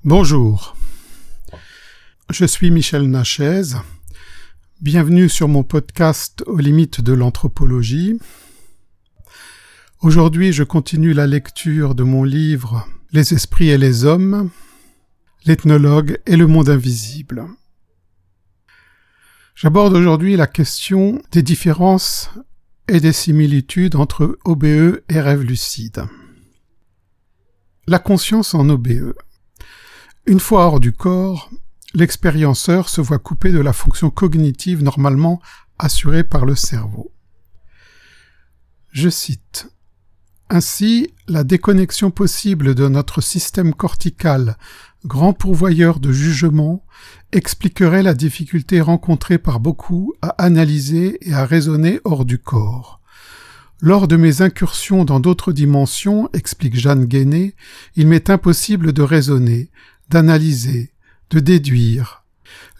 Bonjour, je suis Michel Nachez. Bienvenue sur mon podcast aux limites de l'anthropologie. Aujourd'hui, je continue la lecture de mon livre Les esprits et les hommes, l'ethnologue et le monde invisible. J'aborde aujourd'hui la question des différences et des similitudes entre OBE et rêve lucide. La conscience en OBE. Une fois hors du corps, l'expérienceur se voit coupé de la fonction cognitive normalement assurée par le cerveau. Je cite Ainsi, la déconnexion possible de notre système cortical, grand pourvoyeur de jugement, expliquerait la difficulté rencontrée par beaucoup à analyser et à raisonner hors du corps. Lors de mes incursions dans d'autres dimensions, explique Jeanne Guéné, il m'est impossible de raisonner, d'analyser, de déduire.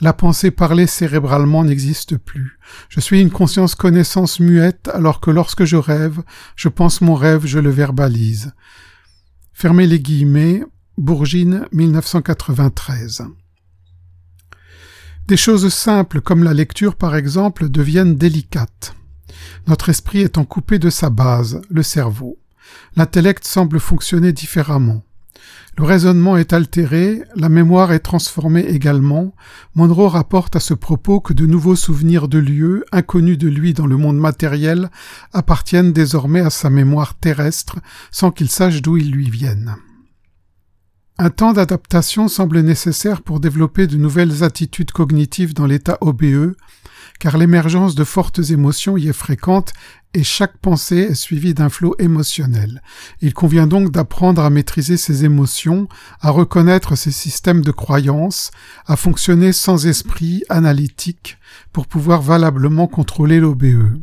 La pensée parlée cérébralement n'existe plus. Je suis une conscience connaissance muette alors que lorsque je rêve, je pense mon rêve, je le verbalise. Fermez les guillemets, Bourgine 1993. Des choses simples comme la lecture par exemple deviennent délicates. Notre esprit étant coupé de sa base, le cerveau. L'intellect semble fonctionner différemment. Le raisonnement est altéré, la mémoire est transformée également. Monroe rapporte à ce propos que de nouveaux souvenirs de lieux, inconnus de lui dans le monde matériel, appartiennent désormais à sa mémoire terrestre, sans qu'il sache d'où ils lui viennent. Un temps d'adaptation semble nécessaire pour développer de nouvelles attitudes cognitives dans l'état OBE, car l'émergence de fortes émotions y est fréquente et chaque pensée est suivie d'un flot émotionnel. Il convient donc d'apprendre à maîtriser ses émotions, à reconnaître ses systèmes de croyances, à fonctionner sans esprit analytique pour pouvoir valablement contrôler l'OBE.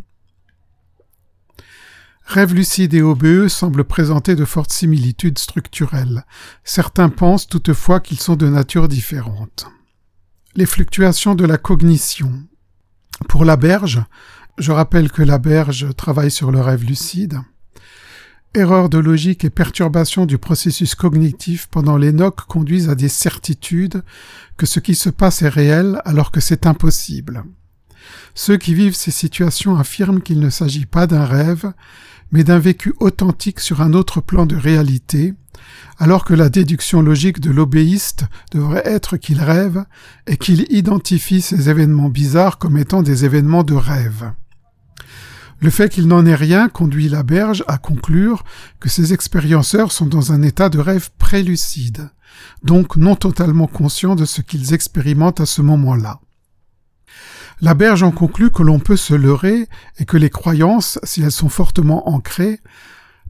Rêve lucide et OBE semblent présenter de fortes similitudes structurelles. Certains pensent toutefois qu'ils sont de nature différente. Les fluctuations de la cognition. Pour la berge, je rappelle que la berge travaille sur le rêve lucide. Erreurs de logique et perturbations du processus cognitif pendant nocs conduisent à des certitudes que ce qui se passe est réel alors que c'est impossible. Ceux qui vivent ces situations affirment qu'il ne s'agit pas d'un rêve, mais d'un vécu authentique sur un autre plan de réalité, alors que la déduction logique de l'obéiste devrait être qu'il rêve et qu'il identifie ces événements bizarres comme étant des événements de rêve. Le fait qu'il n'en ait rien conduit la berge à conclure que ces expérienceurs sont dans un état de rêve prélucide, donc non totalement conscients de ce qu'ils expérimentent à ce moment-là. La berge en conclut que l'on peut se leurrer et que les croyances, si elles sont fortement ancrées,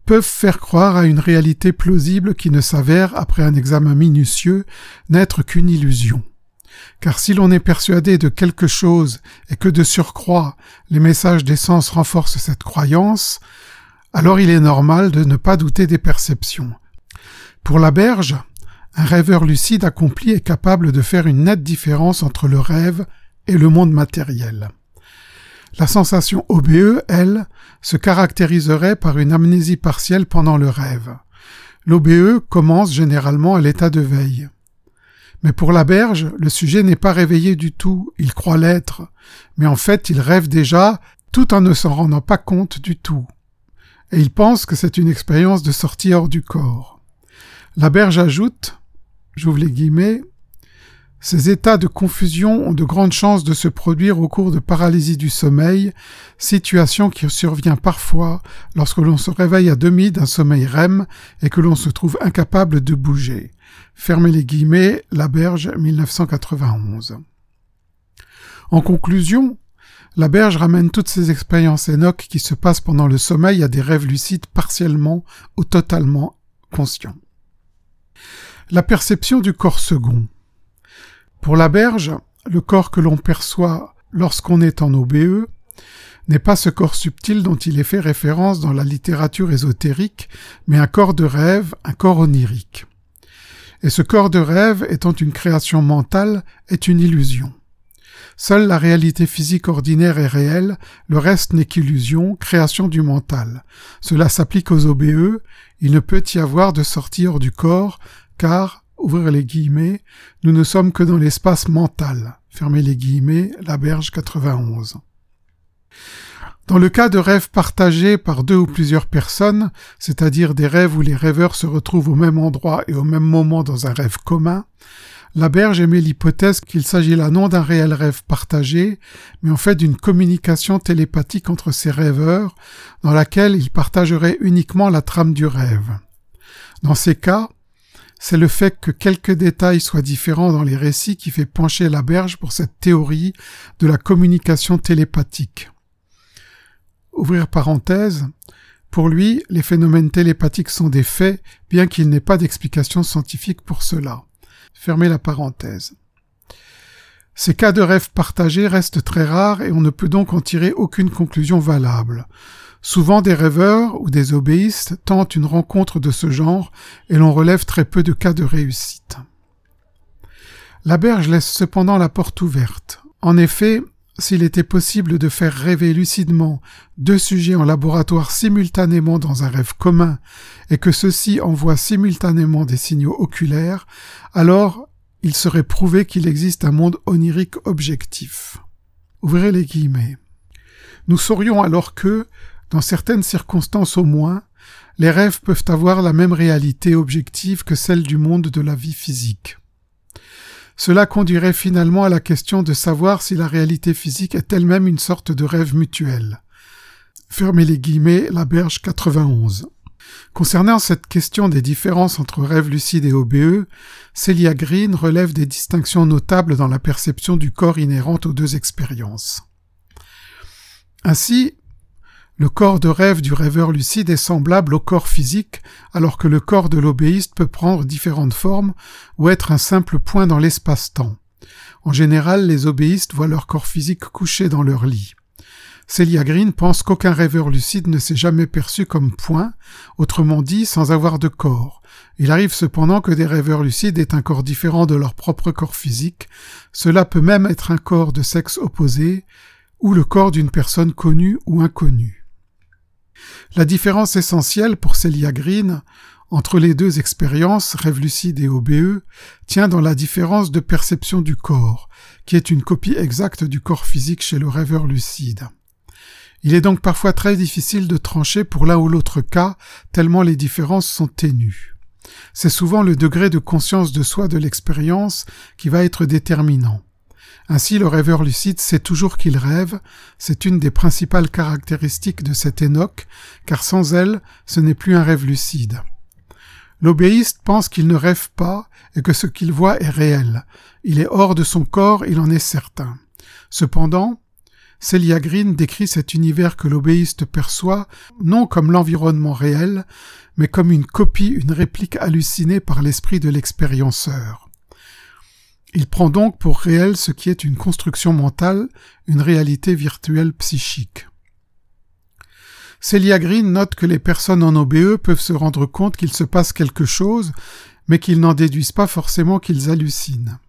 peuvent faire croire à une réalité plausible qui ne s'avère, après un examen minutieux, n'être qu'une illusion. Car si l'on est persuadé de quelque chose et que de surcroît les messages des sens renforcent cette croyance, alors il est normal de ne pas douter des perceptions. Pour la berge, un rêveur lucide accompli est capable de faire une nette différence entre le rêve et le monde matériel. La sensation OBE, elle, se caractériserait par une amnésie partielle pendant le rêve. L'OBE commence généralement à l'état de veille. Mais pour la berge, le sujet n'est pas réveillé du tout, il croit l'être, mais en fait il rêve déjà tout en ne s'en rendant pas compte du tout. Et il pense que c'est une expérience de sortie hors du corps. La berge ajoute, j'ouvre les guillemets, ces états de confusion ont de grandes chances de se produire au cours de paralysie du sommeil, situation qui survient parfois lorsque l'on se réveille à demi d'un sommeil REM et que l'on se trouve incapable de bouger. Fermez les guillemets, La Berge 1991. En conclusion, la berge ramène toutes ces expériences Enoch qui se passent pendant le sommeil à des rêves lucides partiellement ou totalement conscients. La perception du corps second. Pour la berge, le corps que l'on perçoit lorsqu'on est en OBE n'est pas ce corps subtil dont il est fait référence dans la littérature ésotérique, mais un corps de rêve, un corps onirique. Et ce corps de rêve, étant une création mentale, est une illusion. Seule la réalité physique ordinaire est réelle, le reste n'est qu'illusion, création du mental. Cela s'applique aux OBE, il ne peut y avoir de sortie hors du corps, car ouvrez les guillemets, nous ne sommes que dans l'espace mental, fermez les guillemets, la berge 91. Dans le cas de rêves partagés par deux ou plusieurs personnes, c'est-à-dire des rêves où les rêveurs se retrouvent au même endroit et au même moment dans un rêve commun, la berge émet l'hypothèse qu'il s'agit là non d'un réel rêve partagé, mais en fait d'une communication télépathique entre ces rêveurs, dans laquelle ils partageraient uniquement la trame du rêve. Dans ces cas, c'est le fait que quelques détails soient différents dans les récits qui fait pencher la berge pour cette théorie de la communication télépathique ouvrir parenthèse, pour lui, les phénomènes télépathiques sont des faits, bien qu'il n'ait pas d'explication scientifique pour cela. Fermez la parenthèse. Ces cas de rêves partagés restent très rares et on ne peut donc en tirer aucune conclusion valable. Souvent des rêveurs ou des obéistes tentent une rencontre de ce genre et l'on relève très peu de cas de réussite. La berge laisse cependant la porte ouverte. En effet, s'il était possible de faire rêver lucidement deux sujets en laboratoire simultanément dans un rêve commun et que ceux-ci envoient simultanément des signaux oculaires, alors il serait prouvé qu'il existe un monde onirique objectif. Ouvrez les guillemets. Nous saurions alors que, dans certaines circonstances au moins, les rêves peuvent avoir la même réalité objective que celle du monde de la vie physique. Cela conduirait finalement à la question de savoir si la réalité physique est elle-même une sorte de rêve mutuel. Fermez les guillemets, la berge 91. Concernant cette question des différences entre rêve lucide et OBE, Celia Green relève des distinctions notables dans la perception du corps inhérente aux deux expériences. Ainsi, le corps de rêve du rêveur lucide est semblable au corps physique, alors que le corps de l'obéiste peut prendre différentes formes ou être un simple point dans l'espace-temps. En général, les obéistes voient leur corps physique couché dans leur lit. Celia Green pense qu'aucun rêveur lucide ne s'est jamais perçu comme point, autrement dit sans avoir de corps. Il arrive cependant que des rêveurs lucides aient un corps différent de leur propre corps physique, cela peut même être un corps de sexe opposé, ou le corps d'une personne connue ou inconnue. La différence essentielle pour Celia Green entre les deux expériences, rêve lucide et OBE, tient dans la différence de perception du corps, qui est une copie exacte du corps physique chez le rêveur lucide. Il est donc parfois très difficile de trancher pour l'un ou l'autre cas, tellement les différences sont ténues. C'est souvent le degré de conscience de soi de l'expérience qui va être déterminant. Ainsi, le rêveur lucide sait toujours qu'il rêve, c'est une des principales caractéristiques de cet Enoch, car sans elle, ce n'est plus un rêve lucide. L'obéiste pense qu'il ne rêve pas et que ce qu'il voit est réel. Il est hors de son corps, il en est certain. Cependant, Celia Green décrit cet univers que l'obéiste perçoit non comme l'environnement réel, mais comme une copie, une réplique hallucinée par l'esprit de l'expérienceur. Il prend donc pour réel ce qui est une construction mentale, une réalité virtuelle psychique. Celia Green note que les personnes en OBE peuvent se rendre compte qu'il se passe quelque chose, mais qu'ils n'en déduisent pas forcément qu'ils hallucinent.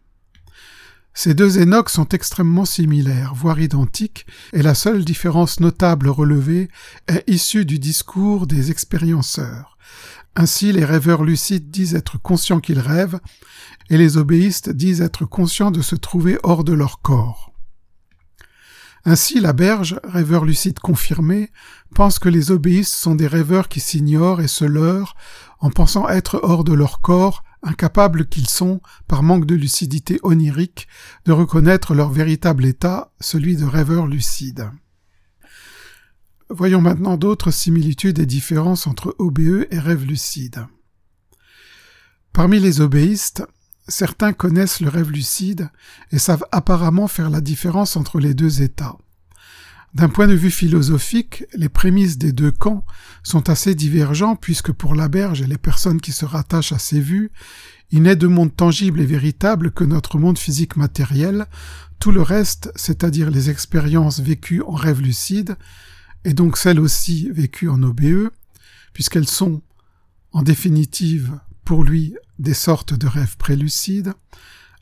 Ces deux énoques sont extrêmement similaires, voire identiques, et la seule différence notable relevée est issue du discours des expérienceurs. Ainsi, les rêveurs lucides disent être conscients qu'ils rêvent, et les obéistes disent être conscients de se trouver hors de leur corps. Ainsi, la berge, rêveur lucide confirmé, pense que les obéistes sont des rêveurs qui s'ignorent et se leurrent en pensant être hors de leur corps, incapables qu'ils sont, par manque de lucidité onirique, de reconnaître leur véritable état, celui de rêveur lucide. Voyons maintenant d'autres similitudes et différences entre OBE et rêve lucide. Parmi les obéistes, certains connaissent le rêve lucide et savent apparemment faire la différence entre les deux états. D'un point de vue philosophique, les prémices des deux camps sont assez divergents puisque pour la berge et les personnes qui se rattachent à ces vues, il n'est de monde tangible et véritable que notre monde physique matériel, tout le reste, c'est-à-dire les expériences vécues en rêve lucide, et donc celles aussi vécues en OBE, puisqu'elles sont, en définitive, lui, des sortes de rêves prélucides,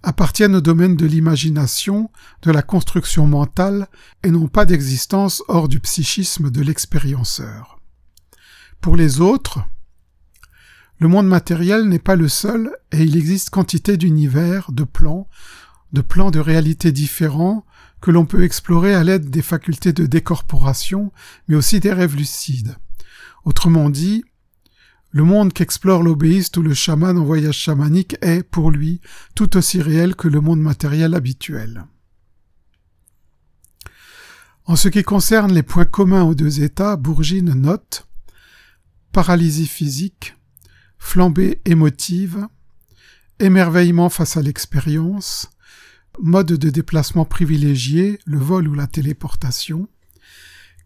appartiennent au domaine de l'imagination, de la construction mentale, et n'ont pas d'existence hors du psychisme de l'expérienceur. Pour les autres, Le monde matériel n'est pas le seul et il existe quantité d'univers, de plans, de plans de réalité différents que l'on peut explorer à l'aide des facultés de décorporation, mais aussi des rêves lucides. Autrement dit, le monde qu'explore l'obéiste ou le chaman en voyage chamanique est, pour lui, tout aussi réel que le monde matériel habituel. En ce qui concerne les points communs aux deux états, Bourgine note paralysie physique, flambée émotive, émerveillement face à l'expérience, mode de déplacement privilégié, le vol ou la téléportation,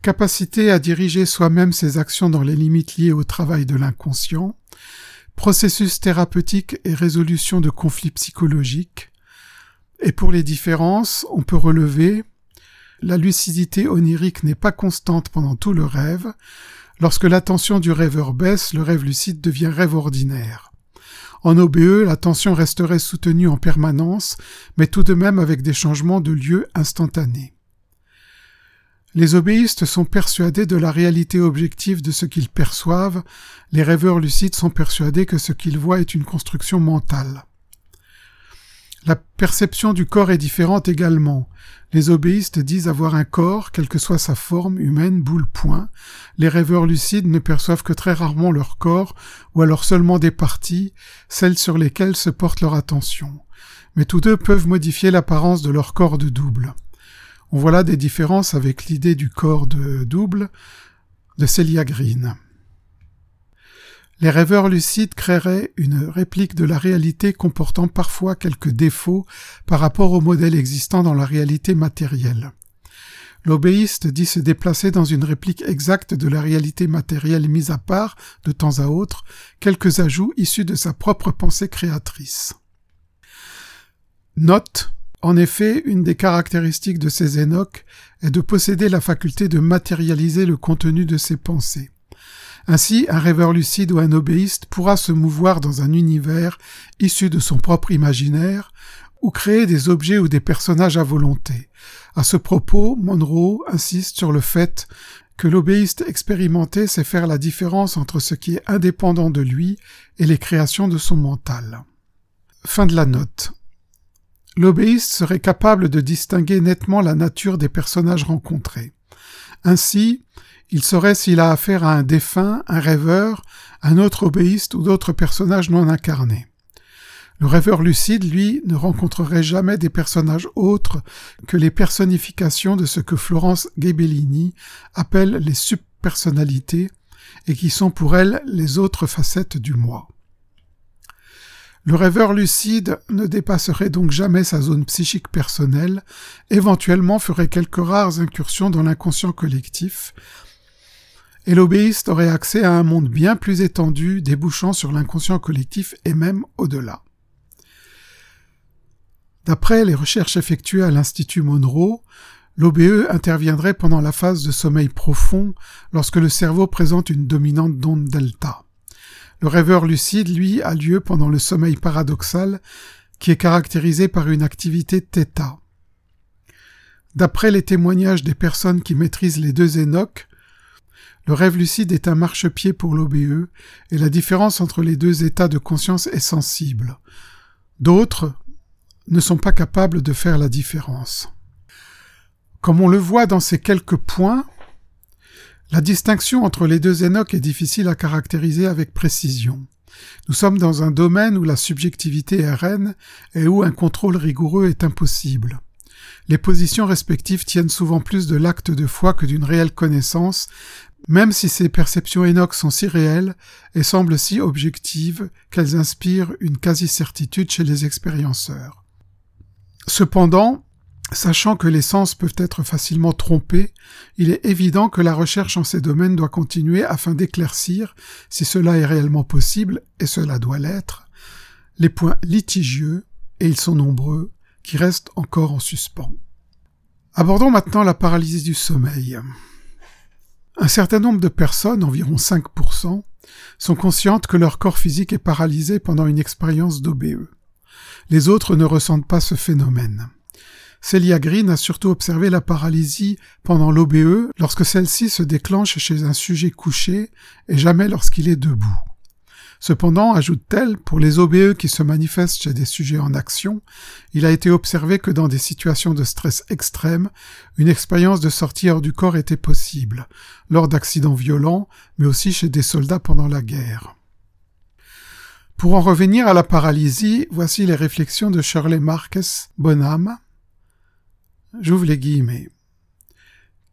capacité à diriger soi-même ses actions dans les limites liées au travail de l'inconscient, processus thérapeutique et résolution de conflits psychologiques. Et pour les différences, on peut relever la lucidité onirique n'est pas constante pendant tout le rêve. Lorsque l'attention du rêveur baisse, le rêve lucide devient rêve ordinaire. En OBE, l'attention resterait soutenue en permanence, mais tout de même avec des changements de lieu instantanés. Les obéistes sont persuadés de la réalité objective de ce qu'ils perçoivent, les rêveurs lucides sont persuadés que ce qu'ils voient est une construction mentale. La perception du corps est différente également. Les obéistes disent avoir un corps, quelle que soit sa forme, humaine, boule, point. Les rêveurs lucides ne perçoivent que très rarement leur corps, ou alors seulement des parties, celles sur lesquelles se porte leur attention. Mais tous deux peuvent modifier l'apparence de leur corps de double. On voit là des différences avec l'idée du corps de double de Celia Green. Les rêveurs lucides créeraient une réplique de la réalité comportant parfois quelques défauts par rapport au modèle existant dans la réalité matérielle. L'obéiste dit se déplacer dans une réplique exacte de la réalité matérielle mise à part, de temps à autre, quelques ajouts issus de sa propre pensée créatrice. Note en effet, une des caractéristiques de ces Énoques est de posséder la faculté de matérialiser le contenu de ses pensées. Ainsi, un rêveur lucide ou un obéiste pourra se mouvoir dans un univers issu de son propre imaginaire, ou créer des objets ou des personnages à volonté. À ce propos, Monroe insiste sur le fait que l'obéiste expérimenté sait faire la différence entre ce qui est indépendant de lui et les créations de son mental. Fin de la note. L'obéiste serait capable de distinguer nettement la nature des personnages rencontrés. Ainsi, il saurait s'il a affaire à un défunt, un rêveur, un autre obéiste ou d'autres personnages non incarnés. Le rêveur lucide, lui, ne rencontrerait jamais des personnages autres que les personnifications de ce que Florence Ghebellini appelle les subpersonnalités et qui sont pour elle les autres facettes du moi. Le rêveur lucide ne dépasserait donc jamais sa zone psychique personnelle, éventuellement ferait quelques rares incursions dans l'inconscient collectif, et l'obéiste aurait accès à un monde bien plus étendu, débouchant sur l'inconscient collectif et même au-delà. D'après les recherches effectuées à l'Institut Monroe, l'OBE interviendrait pendant la phase de sommeil profond lorsque le cerveau présente une dominante d'onde delta. Le rêveur lucide, lui, a lieu pendant le sommeil paradoxal, qui est caractérisé par une activité θ. D'après les témoignages des personnes qui maîtrisent les deux énoques, le rêve lucide est un marchepied pour l'OBE, et la différence entre les deux états de conscience est sensible. D'autres ne sont pas capables de faire la différence. Comme on le voit dans ces quelques points, la distinction entre les deux Enoch est difficile à caractériser avec précision. Nous sommes dans un domaine où la subjectivité est reine et où un contrôle rigoureux est impossible. Les positions respectives tiennent souvent plus de l'acte de foi que d'une réelle connaissance, même si ces perceptions Enoch sont si réelles et semblent si objectives qu'elles inspirent une quasi-certitude chez les expérienceurs. Cependant, Sachant que les sens peuvent être facilement trompés, il est évident que la recherche en ces domaines doit continuer afin d'éclaircir, si cela est réellement possible, et cela doit l'être, les points litigieux, et ils sont nombreux, qui restent encore en suspens. Abordons maintenant la paralysie du sommeil. Un certain nombre de personnes, environ 5%, sont conscientes que leur corps physique est paralysé pendant une expérience d'OBE. Les autres ne ressentent pas ce phénomène. Celia Green a surtout observé la paralysie pendant l'OBE lorsque celle-ci se déclenche chez un sujet couché et jamais lorsqu'il est debout. Cependant, ajoute-t-elle, pour les OBE qui se manifestent chez des sujets en action, il a été observé que dans des situations de stress extrême, une expérience de sortie hors du corps était possible, lors d'accidents violents, mais aussi chez des soldats pendant la guerre. Pour en revenir à la paralysie, voici les réflexions de Shirley Marques Bonham. J'ouvre les guillemets.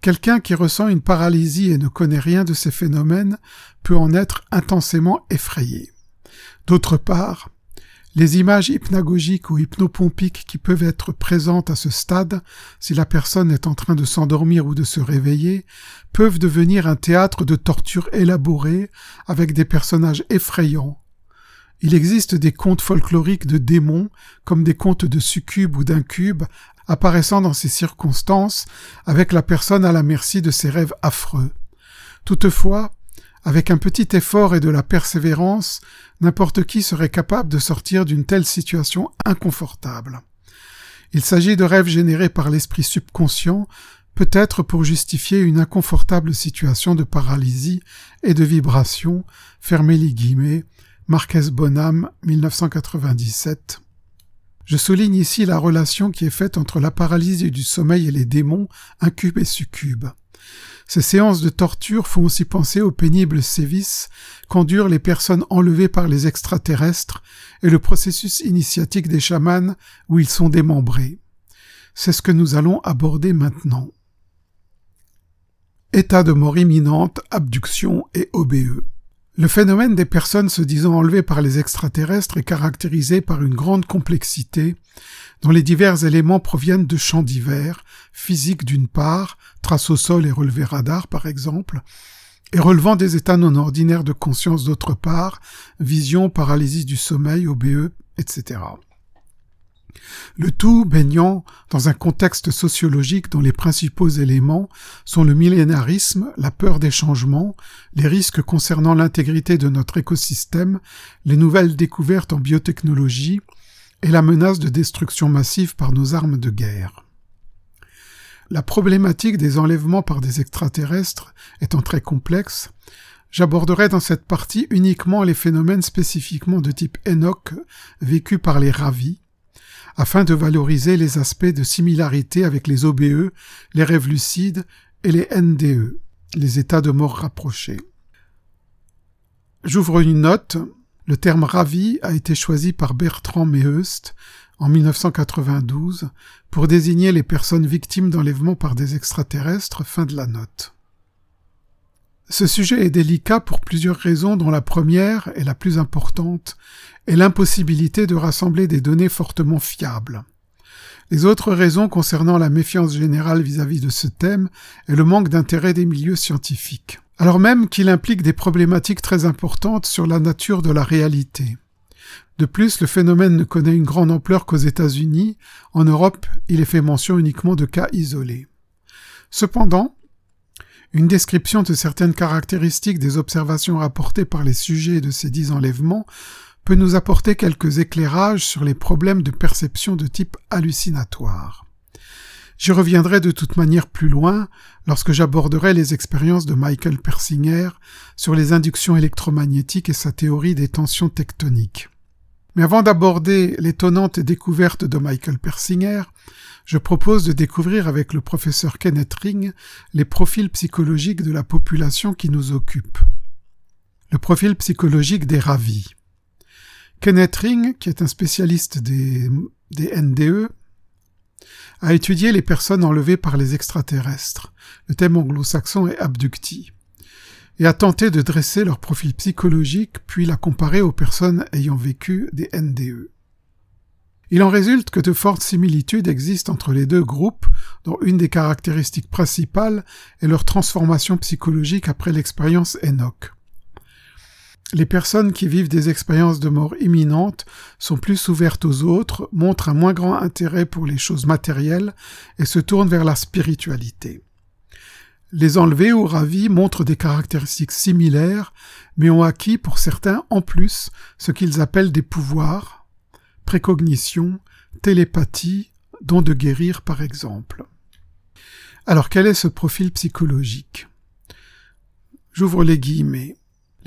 Quelqu'un qui ressent une paralysie et ne connaît rien de ces phénomènes peut en être intensément effrayé. D'autre part, les images hypnagogiques ou hypnopompiques qui peuvent être présentes à ce stade, si la personne est en train de s'endormir ou de se réveiller, peuvent devenir un théâtre de torture élaboré avec des personnages effrayants. Il existe des contes folkloriques de démons, comme des contes de succubes ou d'incubes, apparaissant dans ces circonstances avec la personne à la merci de ses rêves affreux. Toutefois, avec un petit effort et de la persévérance, n'importe qui serait capable de sortir d'une telle situation inconfortable. Il s'agit de rêves générés par l'esprit subconscient, peut-être pour justifier une inconfortable situation de paralysie et de vibration, fermez les guillemets, Marquez Bonham, 1997. Je souligne ici la relation qui est faite entre la paralysie du sommeil et les démons, incubes et succubes. Ces séances de torture font aussi penser aux pénibles sévices qu'endurent les personnes enlevées par les extraterrestres et le processus initiatique des chamans où ils sont démembrés. C'est ce que nous allons aborder maintenant. État de mort imminente, abduction et OBE. Le phénomène des personnes se disant enlevées par les extraterrestres est caractérisé par une grande complexité, dont les divers éléments proviennent de champs divers, physiques d'une part, traces au sol et relevés radar par exemple, et relevant des états non ordinaires de conscience d'autre part, vision, paralysie du sommeil, OBE, etc. Le tout baignant dans un contexte sociologique dont les principaux éléments sont le millénarisme, la peur des changements, les risques concernant l'intégrité de notre écosystème, les nouvelles découvertes en biotechnologie et la menace de destruction massive par nos armes de guerre. La problématique des enlèvements par des extraterrestres étant très complexe, j'aborderai dans cette partie uniquement les phénomènes spécifiquement de type Enoch vécus par les ravis, afin de valoriser les aspects de similarité avec les OBE, les rêves lucides et les NDE, les états de mort rapprochés. J'ouvre une note. Le terme ravi a été choisi par Bertrand Meheust en 1992 pour désigner les personnes victimes d'enlèvement par des extraterrestres. Fin de la note. Ce sujet est délicat pour plusieurs raisons dont la première, et la plus importante, est l'impossibilité de rassembler des données fortement fiables. Les autres raisons concernant la méfiance générale vis-à-vis de ce thème est le manque d'intérêt des milieux scientifiques, alors même qu'il implique des problématiques très importantes sur la nature de la réalité. De plus, le phénomène ne connaît une grande ampleur qu'aux États-Unis, en Europe, il est fait mention uniquement de cas isolés. Cependant, une description de certaines caractéristiques des observations rapportées par les sujets de ces dix enlèvements peut nous apporter quelques éclairages sur les problèmes de perception de type hallucinatoire. J'y reviendrai de toute manière plus loin lorsque j'aborderai les expériences de Michael Persinger sur les inductions électromagnétiques et sa théorie des tensions tectoniques. Mais avant d'aborder l'étonnante découverte de Michael Persinger, je propose de découvrir avec le professeur Kenneth Ring les profils psychologiques de la population qui nous occupe. Le profil psychologique des ravis. Kenneth Ring, qui est un spécialiste des, NDE, a étudié les personnes enlevées par les extraterrestres. Le thème anglo-saxon est abducti et a tenté de dresser leur profil psychologique puis la comparer aux personnes ayant vécu des NDE. Il en résulte que de fortes similitudes existent entre les deux groupes, dont une des caractéristiques principales est leur transformation psychologique après l'expérience Enoch. Les personnes qui vivent des expériences de mort imminente sont plus ouvertes aux autres, montrent un moins grand intérêt pour les choses matérielles et se tournent vers la spiritualité. Les enlevés ou ravis montrent des caractéristiques similaires, mais ont acquis pour certains en plus ce qu'ils appellent des pouvoirs, précognition, télépathie, don de guérir par exemple. Alors quel est ce profil psychologique? J'ouvre les guillemets.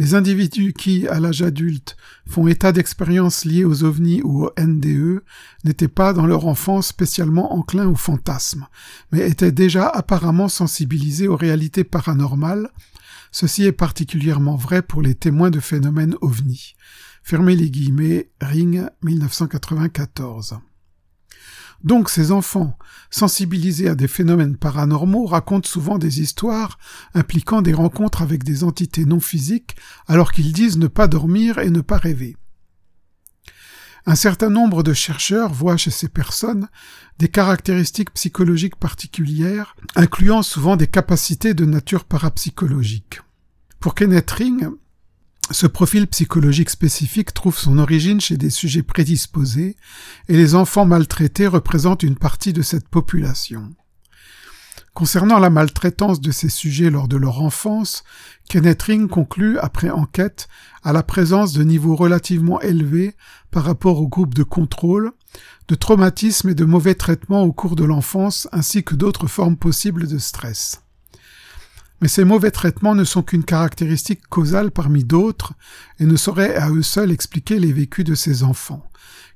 Les individus qui, à l'âge adulte, font état d'expériences liées aux ovnis ou aux NDE n'étaient pas dans leur enfance spécialement enclins aux fantasmes, mais étaient déjà apparemment sensibilisés aux réalités paranormales. Ceci est particulièrement vrai pour les témoins de phénomènes ovnis. Fermez les guillemets, Ring 1994. Donc ces enfants, sensibilisés à des phénomènes paranormaux, racontent souvent des histoires impliquant des rencontres avec des entités non physiques, alors qu'ils disent ne pas dormir et ne pas rêver. Un certain nombre de chercheurs voient chez ces personnes des caractéristiques psychologiques particulières, incluant souvent des capacités de nature parapsychologique. Pour Kenneth Ring, ce profil psychologique spécifique trouve son origine chez des sujets prédisposés, et les enfants maltraités représentent une partie de cette population. Concernant la maltraitance de ces sujets lors de leur enfance, Kenneth Ring conclut, après enquête, à la présence de niveaux relativement élevés par rapport au groupe de contrôle, de traumatismes et de mauvais traitements au cours de l'enfance ainsi que d'autres formes possibles de stress. Mais ces mauvais traitements ne sont qu'une caractéristique causale parmi d'autres et ne sauraient à eux seuls expliquer les vécus de ces enfants.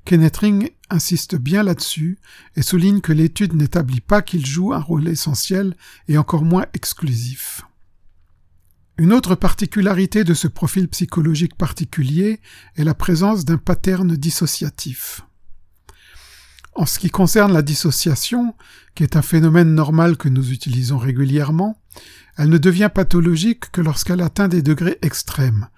Kenneth Ring insiste bien là-dessus et souligne que l'étude n'établit pas qu'ils jouent un rôle essentiel et encore moins exclusif. Une autre particularité de ce profil psychologique particulier est la présence d'un pattern dissociatif. En ce qui concerne la dissociation, qui est un phénomène normal que nous utilisons régulièrement, elle ne devient pathologique que lorsqu'elle atteint des degrés extrêmes.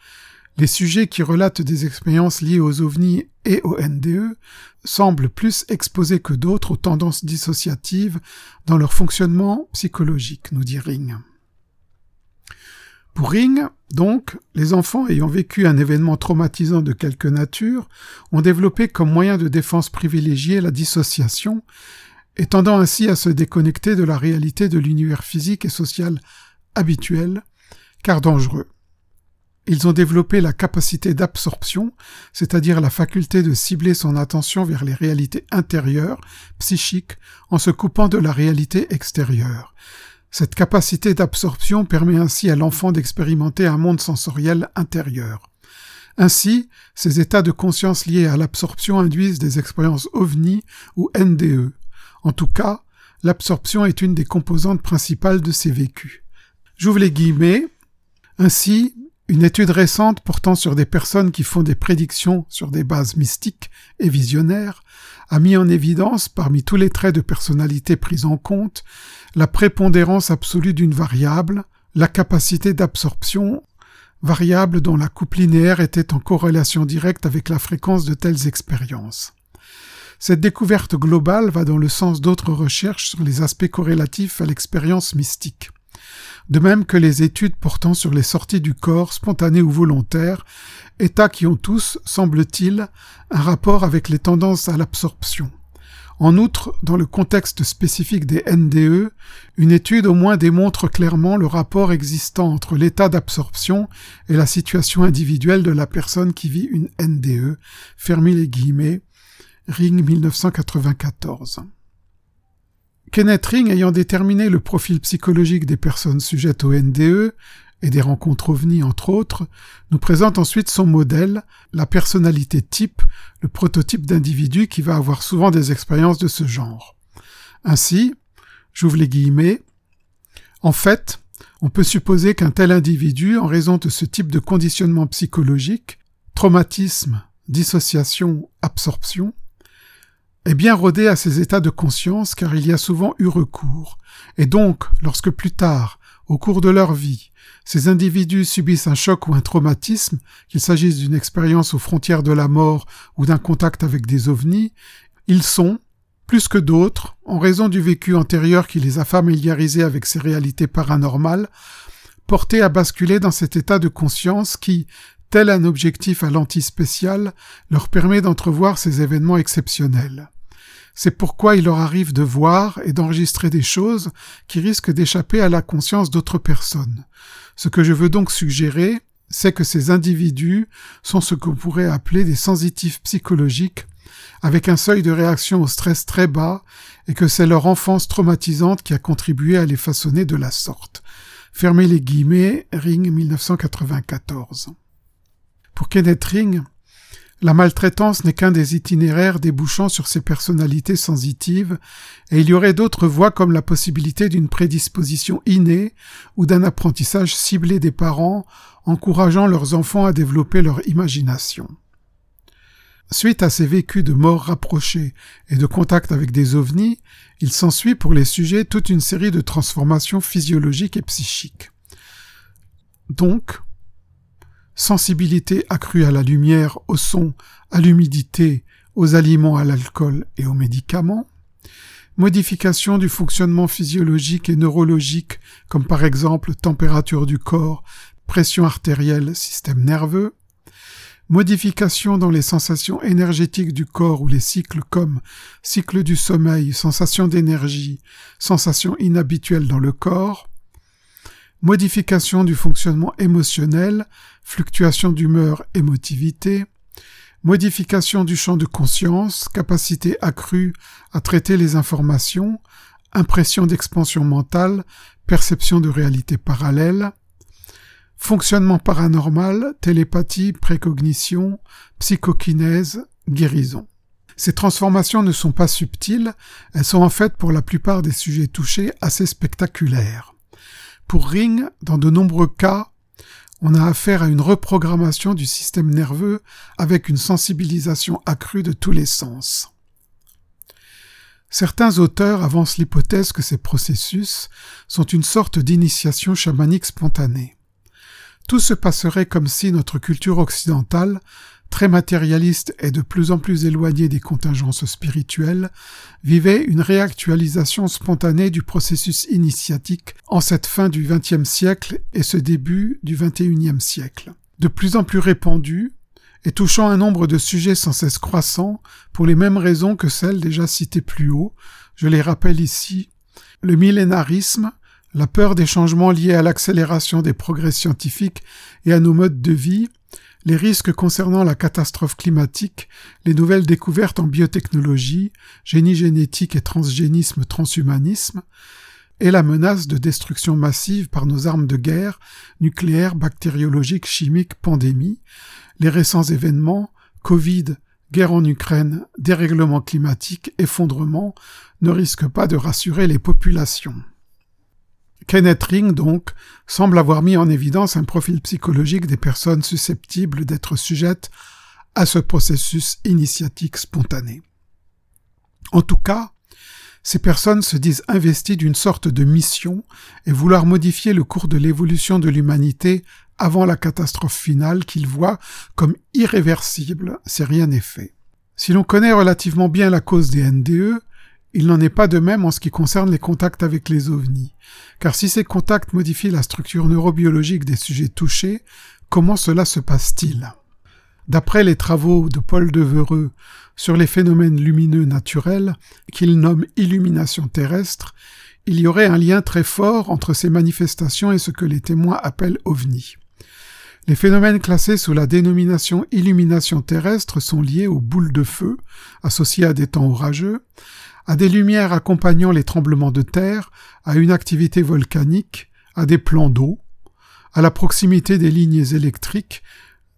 Les sujets qui relatent des expériences liées aux ovnis et aux NDE semblent plus exposés que d'autres aux tendances dissociatives dans leur fonctionnement psychologique, nous dit Ring. Pour Ring, donc, les enfants ayant vécu un événement traumatisant de quelque nature ont développé comme moyen de défense privilégié la dissociation, et tendant ainsi à se déconnecter de la réalité de l'univers physique et social habituel, car dangereux. Ils ont développé la capacité d'absorption, c'est-à-dire la faculté de cibler son attention vers les réalités intérieures, psychiques, en se coupant de la réalité extérieure. Cette capacité d'absorption permet ainsi à l'enfant d'expérimenter un monde sensoriel intérieur. Ainsi, ces états de conscience liés à l'absorption induisent des expériences ovni ou NDE. En tout cas, l'absorption est une des composantes principales de ces vécus. J'ouvre les guillemets. Ainsi, une étude récente portant sur des personnes qui font des prédictions sur des bases mystiques et visionnaires a mis en évidence, parmi tous les traits de personnalité pris en compte, la prépondérance absolue d'une variable, la capacité d'absorption, variable dont la coupe linéaire était en corrélation directe avec la fréquence de telles expériences. Cette découverte globale va dans le sens d'autres recherches sur les aspects corrélatifs à l'expérience mystique de même que les études portant sur les sorties du corps, spontanées ou volontaires, états qui ont tous, semble-t-il, un rapport avec les tendances à l'absorption. En outre, dans le contexte spécifique des NDE, une étude au moins démontre clairement le rapport existant entre l'état d'absorption et la situation individuelle de la personne qui vit une NDE. Fermez les guillemets. Ring 1994. Kenneth Ring ayant déterminé le profil psychologique des personnes sujettes au NDE et des rencontres ovnis entre autres, nous présente ensuite son modèle, la personnalité type, le prototype d'individu qui va avoir souvent des expériences de ce genre. Ainsi, j'ouvre les guillemets, en fait, on peut supposer qu'un tel individu, en raison de ce type de conditionnement psychologique, traumatisme, dissociation, absorption, est bien rodé à ces états de conscience car il y a souvent eu recours. Et donc, lorsque plus tard, au cours de leur vie, ces individus subissent un choc ou un traumatisme, qu'il s'agisse d'une expérience aux frontières de la mort ou d'un contact avec des ovnis, ils sont, plus que d'autres, en raison du vécu antérieur qui les a familiarisés avec ces réalités paranormales, portés à basculer dans cet état de conscience qui, tel un objectif à l'anti-spécial, leur permet d'entrevoir ces événements exceptionnels. C'est pourquoi il leur arrive de voir et d'enregistrer des choses qui risquent d'échapper à la conscience d'autres personnes. Ce que je veux donc suggérer, c'est que ces individus sont ce qu'on pourrait appeler des sensitifs psychologiques, avec un seuil de réaction au stress très bas, et que c'est leur enfance traumatisante qui a contribué à les façonner de la sorte. Fermez les guillemets, Ring 1994. Pour Kenneth Ring, la maltraitance n'est qu'un des itinéraires débouchant sur ces personnalités sensitives, et il y aurait d'autres voies comme la possibilité d'une prédisposition innée ou d'un apprentissage ciblé des parents, encourageant leurs enfants à développer leur imagination. Suite à ces vécus de mort rapprochée et de contact avec des ovnis, il s'ensuit pour les sujets toute une série de transformations physiologiques et psychiques. Donc, sensibilité accrue à la lumière, au son, à l'humidité, aux aliments, à l'alcool et aux médicaments, modification du fonctionnement physiologique et neurologique, comme par exemple température du corps, pression artérielle, système nerveux, modification dans les sensations énergétiques du corps ou les cycles comme cycle du sommeil, sensation d'énergie, sensation inhabituelle dans le corps, modification du fonctionnement émotionnel, fluctuation d'humeur, émotivité, modification du champ de conscience, capacité accrue à traiter les informations, impression d'expansion mentale, perception de réalité parallèle, fonctionnement paranormal, télépathie, précognition, psychokinèse, guérison. Ces transformations ne sont pas subtiles, elles sont en fait pour la plupart des sujets touchés assez spectaculaires. Pour Ring, dans de nombreux cas, on a affaire à une reprogrammation du système nerveux avec une sensibilisation accrue de tous les sens. Certains auteurs avancent l'hypothèse que ces processus sont une sorte d'initiation chamanique spontanée. Tout se passerait comme si notre culture occidentale très matérialiste et de plus en plus éloigné des contingences spirituelles, vivait une réactualisation spontanée du processus initiatique en cette fin du XXe siècle et ce début du XXIe siècle. De plus en plus répandu, et touchant un nombre de sujets sans cesse croissant, pour les mêmes raisons que celles déjà citées plus haut, je les rappelle ici, le millénarisme, la peur des changements liés à l'accélération des progrès scientifiques et à nos modes de vie, les risques concernant la catastrophe climatique, les nouvelles découvertes en biotechnologie, génie génétique et transgénisme transhumanisme, et la menace de destruction massive par nos armes de guerre, nucléaires, bactériologiques, chimiques, pandémies, les récents événements, Covid, guerre en Ukraine, dérèglement climatique, effondrement, ne risquent pas de rassurer les populations. Kenneth Ring, donc, semble avoir mis en évidence un profil psychologique des personnes susceptibles d'être sujettes à ce processus initiatique spontané. En tout cas, ces personnes se disent investies d'une sorte de mission et vouloir modifier le cours de l'évolution de l'humanité avant la catastrophe finale qu'ils voient comme irréversible si rien n'est fait. Si l'on connaît relativement bien la cause des NDE, il n'en est pas de même en ce qui concerne les contacts avec les ovnis, car si ces contacts modifient la structure neurobiologique des sujets touchés, comment cela se passe-t-il? D'après les travaux de Paul Devereux sur les phénomènes lumineux naturels, qu'il nomme illumination terrestre, il y aurait un lien très fort entre ces manifestations et ce que les témoins appellent ovnis. Les phénomènes classés sous la dénomination illumination terrestre sont liés aux boules de feu, associées à des temps orageux, à des lumières accompagnant les tremblements de terre, à une activité volcanique, à des plans d'eau, à la proximité des lignes électriques,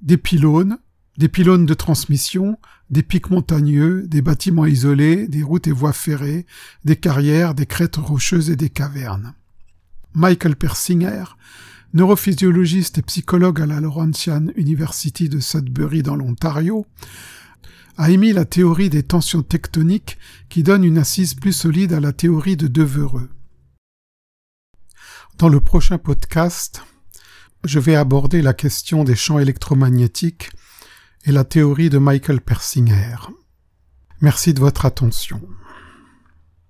des pylônes, des pylônes de transmission, des pics montagneux, des bâtiments isolés, des routes et voies ferrées, des carrières, des crêtes rocheuses et des cavernes. Michael Persinger, neurophysiologiste et psychologue à la Laurentian University de Sudbury dans l'Ontario, a émis la théorie des tensions tectoniques qui donne une assise plus solide à la théorie de Devereux. Dans le prochain podcast, je vais aborder la question des champs électromagnétiques et la théorie de Michael Persinger. Merci de votre attention.